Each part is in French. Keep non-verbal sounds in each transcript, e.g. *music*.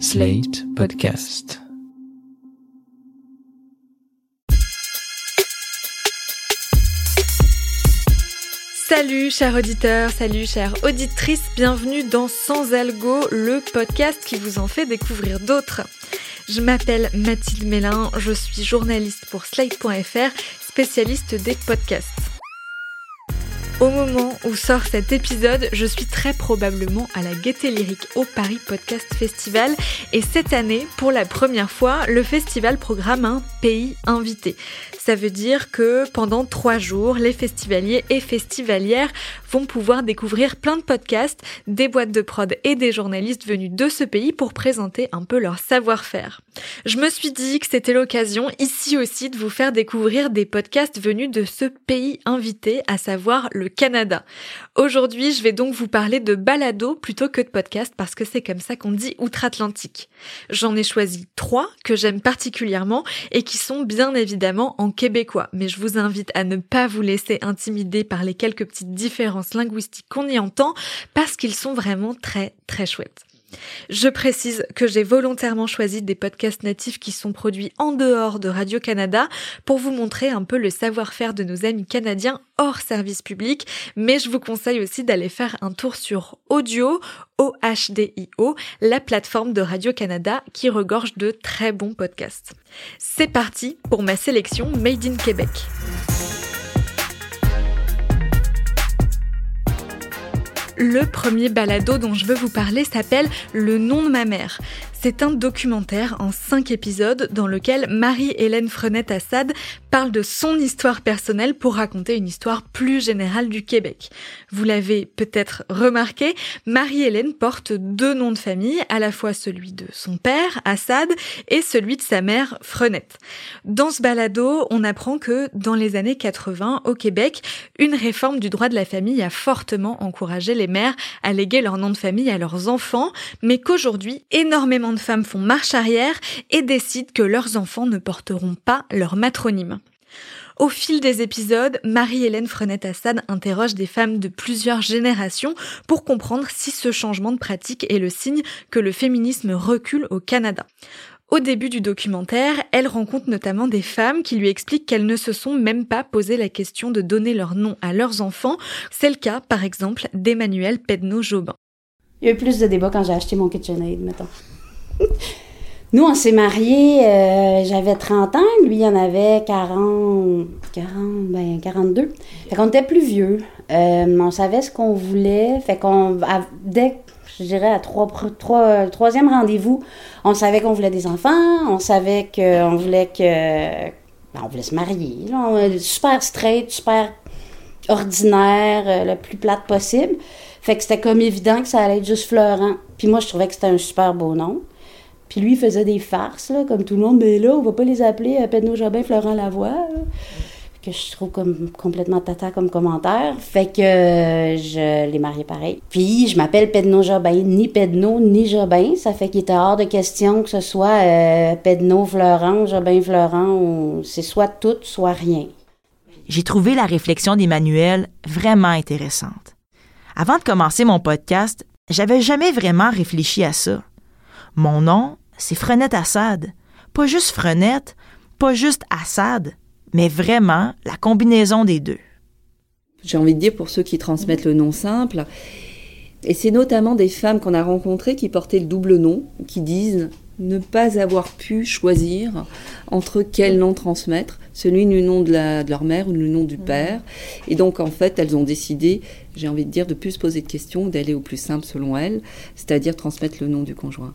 Slate Podcast. Salut chers auditeurs, salut chères auditrices, bienvenue dans Sans Algo, le podcast qui vous en fait découvrir d'autres. Je m'appelle Mathilde Mélin, je suis journaliste pour Slate.fr, spécialiste des podcasts. Au moment où sort cet épisode, je suis très probablement à la Gaieté Lyrique au Paris Podcast Festival et cette année, pour la première fois, le festival programme un pays invité. Ça veut dire que pendant trois jours, les festivaliers et festivalières vont pouvoir découvrir plein de podcasts, des boîtes de prod et des journalistes venus de ce pays pour présenter un peu leur savoir-faire. Je me suis dit que c'était l'occasion ici aussi de vous faire découvrir des podcasts venus de ce pays invité, à savoir le Canada. Aujourd'hui, je vais donc vous parler de balado plutôt que de podcast parce que c'est comme ça qu'on dit outre-Atlantique. J'en ai choisi trois que j'aime particulièrement et qui sont bien évidemment en québécois, mais je vous invite à ne pas vous laisser intimider par les quelques petites différences linguistiques qu'on y entend parce qu'ils sont vraiment très très chouettes. Je précise que j'ai volontairement choisi des podcasts natifs qui sont produits en dehors de Radio-Canada pour vous montrer un peu le savoir-faire de nos amis canadiens hors service public, mais je vous conseille aussi d'aller faire un tour sur Audio, OHDIO, la plateforme de Radio-Canada qui regorge de très bons podcasts. C'est parti pour ma sélection Made in Québec. Le premier balado dont je veux vous parler s'appelle Le nom de ma mère. C'est un documentaire en cinq épisodes dans lequel Marie-Hélène Frenette-Assad parle de son histoire personnelle pour raconter une histoire plus générale du Québec. Vous l'avez peut-être remarqué, Marie-Hélène porte deux noms de famille, à la fois celui de son père, Assad, et celui de sa mère, Frenette. Dans ce balado, on apprend que dans les années 80, au Québec, une réforme du droit de la famille a fortement encouragé les mères à léguer leur nom de famille à leurs enfants, mais qu'aujourd'hui, énormément de femmes font marche arrière et décident que leurs enfants ne porteront pas leur matronyme. Au fil des épisodes, Marie-Hélène Frenette-Assad interroge des femmes de plusieurs générations pour comprendre si ce changement de pratique est le signe que le féminisme recule au Canada. Au début du documentaire, elle rencontre notamment des femmes qui lui expliquent qu'elles ne se sont même pas posé la question de donner leur nom à leurs enfants. C'est le cas, par exemple, d'Emmanuel Pedno-Jobin. Il y a eu plus de débats quand j'ai acheté mon KitchenAid, mettons. Nous, on s'est mariés, euh, j'avais 30 ans, lui, il en avait 40, 40, ben 42. Fait qu'on était plus vieux. Euh, on savait ce qu'on voulait. Fait qu'on, dès, je dirais, à trois, trois, troisième rendez-vous, on savait qu'on voulait des enfants, on savait qu'on voulait que, ben, on voulait se marier. super straight, super ordinaire, euh, le plus plate possible. Fait que c'était comme évident que ça allait être juste Florent. Puis moi, je trouvais que c'était un super beau nom. Puis lui, faisait des farces, là, comme tout le monde. Mais là, on va pas les appeler euh, Pedno Jobin, Florent Lavoie. Que je trouve comme complètement tata comme commentaire. Fait que euh, je l'ai marié pareil. Puis je m'appelle Pedno Jobin, ni Pedno, ni Jobin. Ça fait qu'il était hors de question que ce soit euh, Pedno Florent, Jobin Florent. C'est soit tout, soit rien. J'ai trouvé la réflexion d'Emmanuel vraiment intéressante. Avant de commencer mon podcast, j'avais jamais vraiment réfléchi à ça. Mon nom, c'est Frenette Assad. Pas juste Frenette, pas juste Assad, mais vraiment la combinaison des deux. J'ai envie de dire pour ceux qui transmettent le nom simple, et c'est notamment des femmes qu'on a rencontrées qui portaient le double nom, qui disent ne pas avoir pu choisir entre quel nom transmettre, celui du nom de, leur mère ou le nom du père. Et donc, en fait, elles ont décidé, j'ai envie de dire, de plus se poser de questions, d'aller au plus simple selon elles, c'est-à-dire transmettre le nom du conjoint.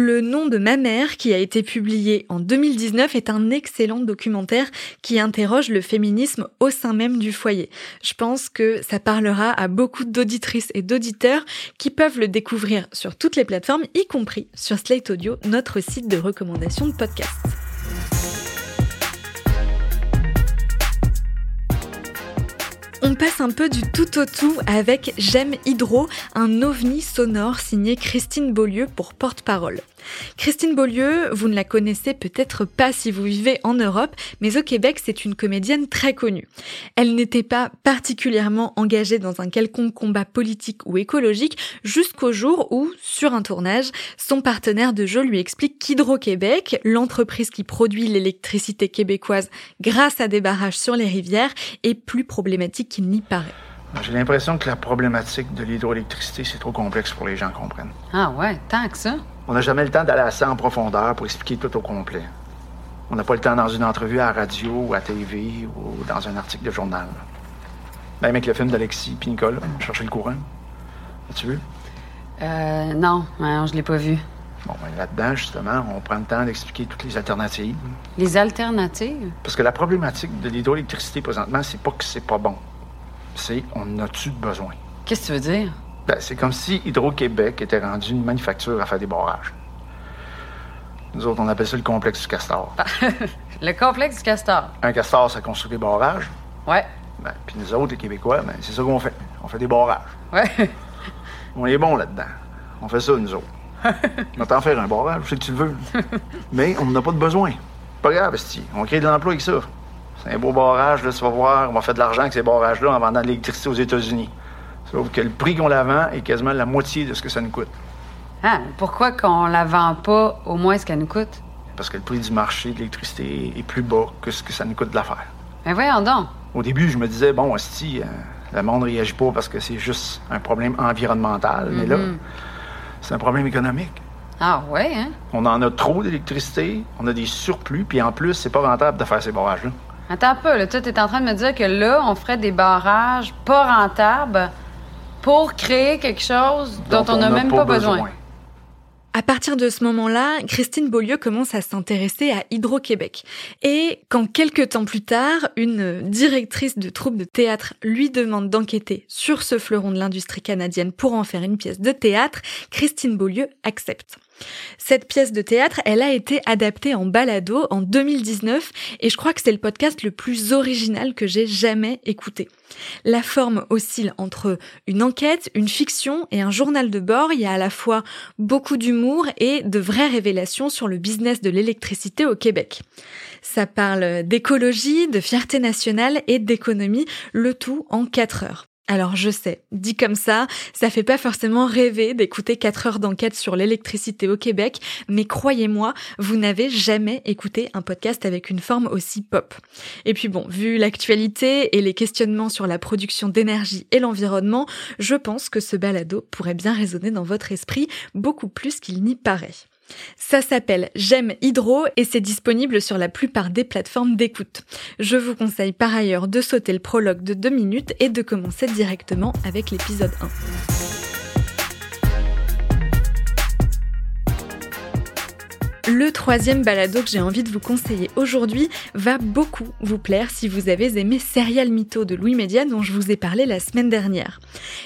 Le nom de ma mère, qui a été publié en 2019, est un excellent documentaire qui interroge le féminisme au sein même du foyer. Je pense que ça parlera à beaucoup d'auditrices et d'auditeurs qui peuvent le découvrir sur toutes les plateformes, y compris sur Slate Audio, notre site de recommandation de podcasts. On passe un peu du tout au tout avec J'aime Hydro, un ovni sonore signé Christine Beaulieu pour porte-parole. Christine Beaulieu, vous ne la connaissez peut-être pas si vous vivez en Europe, mais au Québec, c'est une comédienne très connue. Elle n'était pas particulièrement engagée dans un quelconque combat politique ou écologique jusqu'au jour où, sur un tournage, son partenaire de jeu lui explique qu'Hydro-Québec, l'entreprise qui produit l'électricité québécoise grâce à des barrages sur les rivières, est plus problématique qu'il n'y paraît. J'ai l'impression que la problématique de l'hydroélectricité, c'est trop complexe pour les gens comprennent. Ah ouais, tant que ça. On n'a jamais le temps d'aller assez en profondeur pour expliquer tout au complet. On n'a pas le temps dans une entrevue à la radio ou à TV ou dans un article de journal. Même avec le film d'Alexis puis Nicole, Chercher le courant. As-tu vu? Euh, non, non je l'ai pas vu. Bon, ben là-dedans, justement, on prend le temps d'expliquer toutes les alternatives. Les alternatives? Parce que la problématique de l'hydroélectricité présentement, c'est pas que c'est pas bon. C'est on a-tu besoin? Qu'est-ce que tu veux dire? Ben, c'est comme si Hydro-Québec était rendu une manufacture à faire des barrages. Nous autres, on appelle ça le complexe du castor. *laughs* le complexe du castor? Un castor, ça construit des barrages. Ouais. Ben, puis nous autres, les Québécois, ben, c'est ça qu'on fait. On fait des barrages. Ouais. on est bons là-dedans. On fait ça, nous autres. *laughs* on va t'en faire un barrage, que tu le veux. Mais on n'a pas de besoin. Pas grave, Esti. On crée de l'emploi avec ça. C'est un beau barrage, là, tu vas voir. On va faire de l'argent avec ces barrages-là en vendant de l'électricité aux États-Unis. Sauf que le prix qu'on la vend est quasiment la moitié de ce que ça nous coûte. Ah, pourquoi qu'on la vend pas au moins ce qu'elle nous coûte? Parce que le prix du marché de l'électricité est plus bas que ce que ça nous coûte de la faire. Mais voyons donc. Au début, je me disais, bon, si, euh, le monde réagit pas parce que c'est juste un problème environnemental. Mais là, Mhm. c'est un problème économique. Ah ouais, hein? On en a trop d'électricité, on a des surplus, puis en plus, c'est pas rentable de faire ces barrages-là. Attends un peu, là. Toi, t'es en train de me dire que là, on ferait des barrages pas rentables pour créer quelque chose dont, on n'a même pas besoin. À partir de ce moment-là, Christine Beaulieu commence à s'intéresser à Hydro-Québec. Et quand quelques temps plus tard, une directrice de troupe de théâtre lui demande d'enquêter sur ce fleuron de l'industrie canadienne pour en faire une pièce de théâtre, Christine Beaulieu accepte. Cette pièce de théâtre, elle a été adaptée en balado en 2019 et je crois que c'est le podcast le plus original que j'ai jamais écouté. La forme oscille entre une enquête, une fiction et un journal de bord. Il y a à la fois beaucoup d'humour et de vraies révélations sur le business de l'électricité au Québec. Ça parle d'écologie, de fierté nationale et d'économie, le tout en 4 heures. Alors je sais, dit comme ça, ça fait pas forcément rêver d'écouter 4 heures d'enquête sur l'électricité au Québec, mais croyez-moi, vous n'avez jamais écouté un podcast avec une forme aussi pop. Et puis bon, vu l'actualité et les questionnements sur la production d'énergie et l'environnement, je pense que ce balado pourrait bien résonner dans votre esprit beaucoup plus qu'il n'y paraît. Ça s'appelle J'aime Hydro et c'est disponible sur la plupart des plateformes d'écoute. Je vous conseille par ailleurs de sauter le prologue de 2 minutes et de commencer directement avec l'épisode 1. Le troisième balado que j'ai envie de vous conseiller aujourd'hui va beaucoup vous plaire si vous avez aimé Serial Mytho de Louis Média dont je vous ai parlé la semaine dernière.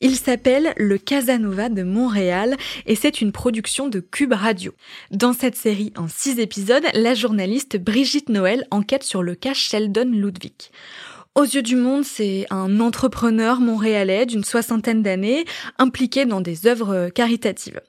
Il s'appelle Le Casanova de Montréal et c'est une production de Cube Radio. Dans cette série en six épisodes, la journaliste Brigitte Noël enquête sur le cas Sheldon Ludwig. Aux yeux du monde, c'est un entrepreneur montréalais d'une soixantaine d'années, impliqué dans des œuvres caritatives.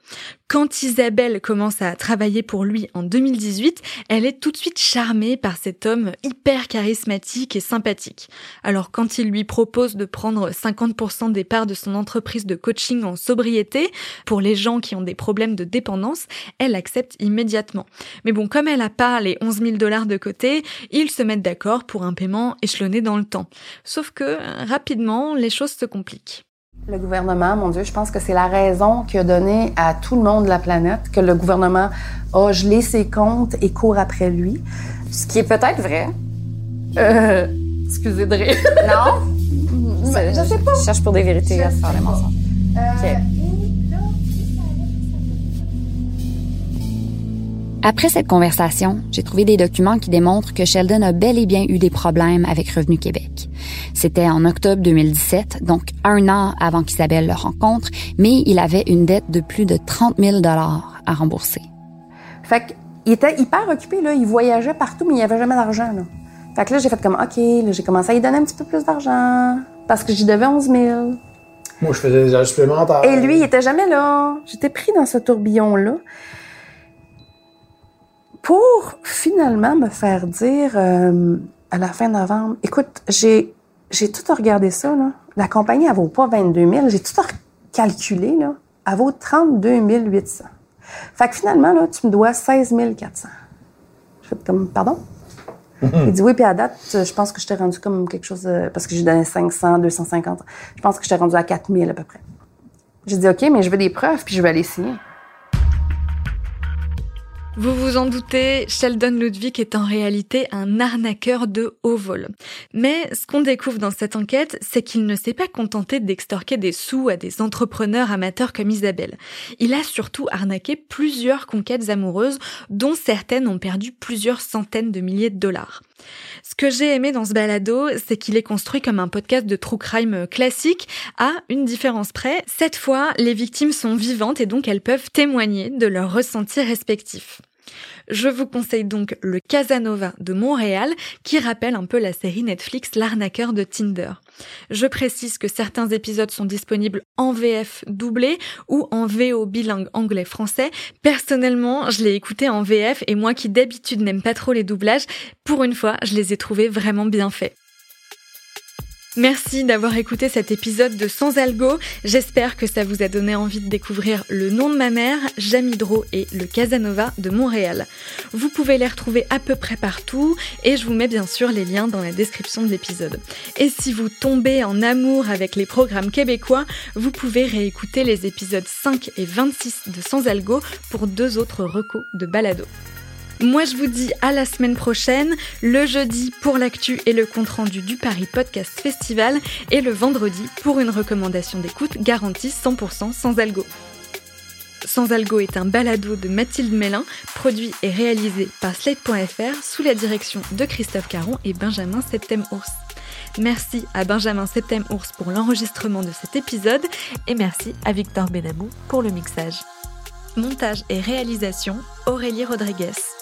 Quand Isabelle commence à travailler pour lui en 2018, elle est tout de suite charmée par cet homme hyper charismatique et sympathique. Alors quand il lui propose de prendre 50% des parts de son entreprise de coaching en sobriété pour les gens qui ont des problèmes de dépendance, elle accepte immédiatement. Mais bon, comme elle a pas les 11 000 dollars de côté, ils se mettent d'accord pour un paiement échelonné dans le temps. Sauf que rapidement, les choses se compliquent. Le gouvernement, mon Dieu, je pense que c'est la raison qui a donné à tout le monde de la planète que le gouvernement a gelé ses comptes et court après lui. Ce qui est peut-être vrai. Euh, *laughs* excusez de rire. Non? *laughs* Mais je sais pas. Je cherche pour des vérités à se faire des mensonges. OK. Après cette conversation, j'ai trouvé des documents qui démontrent que Sheldon a bel et bien eu des problèmes avec Revenu Québec. C'était en octobre 2017, donc un an avant qu'Isabelle le rencontre, mais il avait une dette de plus de 30 000 dollars à rembourser. Fait qu'il était hyper occupé, là. Il voyageait partout, mais il n'y avait jamais d'argent, là. Fait que là, j'ai fait comme, OK, là, j'ai commencé à lui donner un petit peu plus d'argent. parce que j'y devais 11 000. Moi, je faisais des heures supplémentaires. Et lui, il était jamais là. J'étais pris dans ce tourbillon-là. Pour finalement me faire dire euh, à la fin novembre, écoute, j'ai, j'ai tout regardé ça, là. La compagnie, elle vaut pas 22 000. J'ai tout calculé, là. Elle vaut 32 800. Fait que finalement, là, tu me dois 16 400. Je fais comme, pardon? *laughs* Il dit oui, puis à date, je pense que je t'ai rendu comme quelque chose, de- parce que j'ai donné 500, 250. Je pense que je t'ai rendu à 4000 à peu près. J'ai dit OK, mais je veux des preuves, puis je vais aller signer. Vous vous en doutez, Sheldon Ludwig est en réalité un arnaqueur de haut vol. Mais ce qu'on découvre dans cette enquête, c'est qu'il ne s'est pas contenté d'extorquer des sous à des entrepreneurs amateurs comme Isabelle. Il a surtout arnaqué plusieurs conquêtes amoureuses, dont certaines ont perdu plusieurs centaines de milliers de dollars. Ce que j'ai aimé dans ce balado, c'est qu'il est construit comme un podcast de true crime classique, à une différence près. Cette fois, les victimes sont vivantes et donc elles peuvent témoigner de leurs ressentis respectifs. Je vous conseille donc le Casanova de Montréal, qui rappelle un peu la série Netflix L'arnaqueur de Tinder. Je précise que certains épisodes sont disponibles en VF doublé ou en VO bilingue anglais-français. Personnellement, je l'ai écouté en VF et moi qui d'habitude n'aime pas trop les doublages, pour une fois, je les ai trouvés vraiment bien faits. Merci d'avoir écouté cet épisode de Sans Algo. J'espère que ça vous a donné envie de découvrir le nom de ma mère, Jamidro et le Casanova de Montréal. Vous pouvez les retrouver à peu près partout et je vous mets bien sûr les liens dans la description de l'épisode. Et si vous tombez en amour avec les programmes québécois, vous pouvez réécouter les épisodes 5 et 26 de Sans Algo pour deux autres recos de balado. Moi, je vous dis à la semaine prochaine, le jeudi pour l'actu et le compte-rendu du Paris Podcast Festival, et le vendredi pour une recommandation d'écoute garantie 100% sans algo. Sans algo est un balado de Mathilde Mélin, produit et réalisé par Slate.fr sous la direction de Christophe Caron et Benjamin Septem-Ours. Merci à Benjamin Septem-Ours pour l'enregistrement de cet épisode et merci à Victor Benamou pour le mixage. Montage et réalisation, Aurélie Rodriguez.